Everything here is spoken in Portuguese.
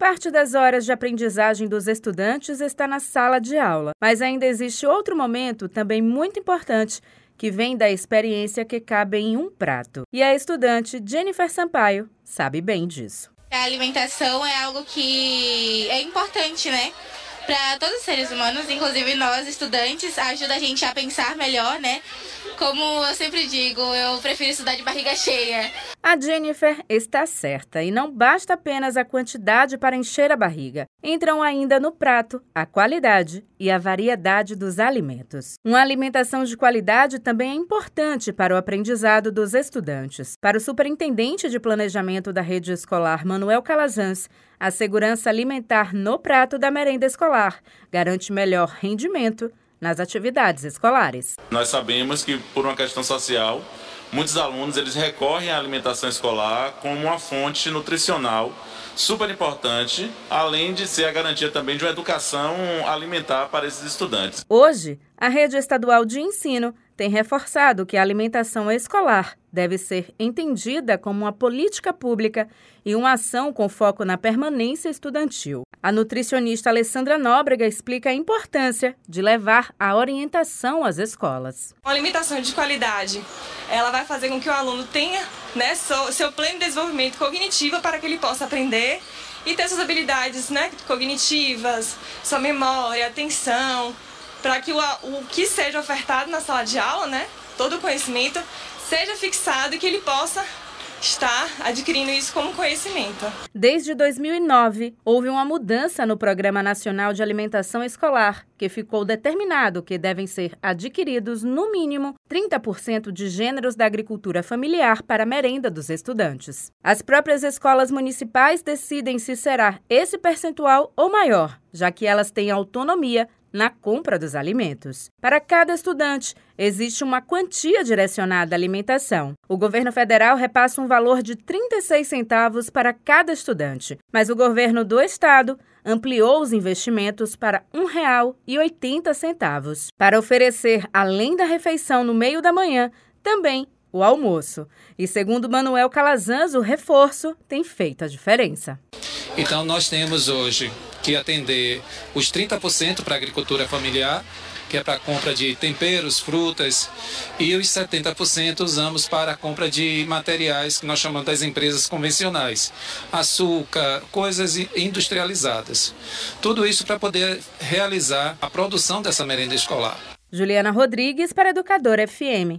Parte das horas de aprendizagem dos estudantes está na sala de aula, mas ainda existe outro momento também muito importante que vem da experiência que cabe em um prato. E a estudante Jennifer Sampaio sabe bem disso. A alimentação é algo que é importante, né? Para todos os seres humanos, inclusive nós estudantes, ajuda a gente a pensar melhor, né? Como eu sempre digo, eu prefiro estudar de barriga cheia. A Jennifer está certa e não basta apenas a quantidade para encher a barriga. Entram ainda no prato a qualidade e a variedade dos alimentos. Uma alimentação de qualidade também é importante para o aprendizado dos estudantes. Para o superintendente de planejamento da rede escolar Manuel Calazans, a segurança alimentar no prato da merenda escolar garante melhor rendimento nas atividades escolares. Nós sabemos que por uma questão social, muitos alunos eles recorrem à alimentação escolar como uma fonte nutricional super importante, além de ser a garantia também de uma educação alimentar para esses estudantes. Hoje, a rede estadual de ensino tem reforçado que a alimentação escolar deve ser entendida como uma política pública e uma ação com foco na permanência estudantil. A nutricionista Alessandra Nóbrega explica a importância de levar a orientação às escolas. Uma alimentação de qualidade, ela vai fazer com que o aluno tenha né, seu, pleno desenvolvimento cognitivo para que ele possa aprender e ter suas habilidades né, cognitivas, sua memória, atenção, para que o, o que seja ofertado na sala de aula, né, todo o conhecimento, seja fixado e que ele possa estar adquirindo isso como conhecimento. Desde 2009, houve uma mudança no Programa Nacional de Alimentação Escolar, que ficou determinado que devem ser adquiridos, no mínimo, 30% de gêneros da agricultura familiar para a merenda dos estudantes. As próprias escolas municipais decidem se será esse percentual ou maior, já que elas têm autonomia na compra dos alimentos. Para cada estudante, existe uma quantia direcionada à alimentação. O governo federal repassa um valor de 36 centavos para cada estudante, mas o governo do estado ampliou os investimentos para R$ 1,80 para oferecer, além da refeição no meio da manhã, também o almoço. E segundo Manuel Calazans, o reforço tem feito a diferença. Então nós temos hoje que atender os 30% para a agricultura familiar, que é para a compra de temperos, frutas, e os 70% usamos para a compra de materiais que nós chamamos das empresas convencionais, açúcar, coisas industrializadas. Tudo isso para poder realizar a produção dessa merenda escolar. Juliana Rodrigues para Educador FM.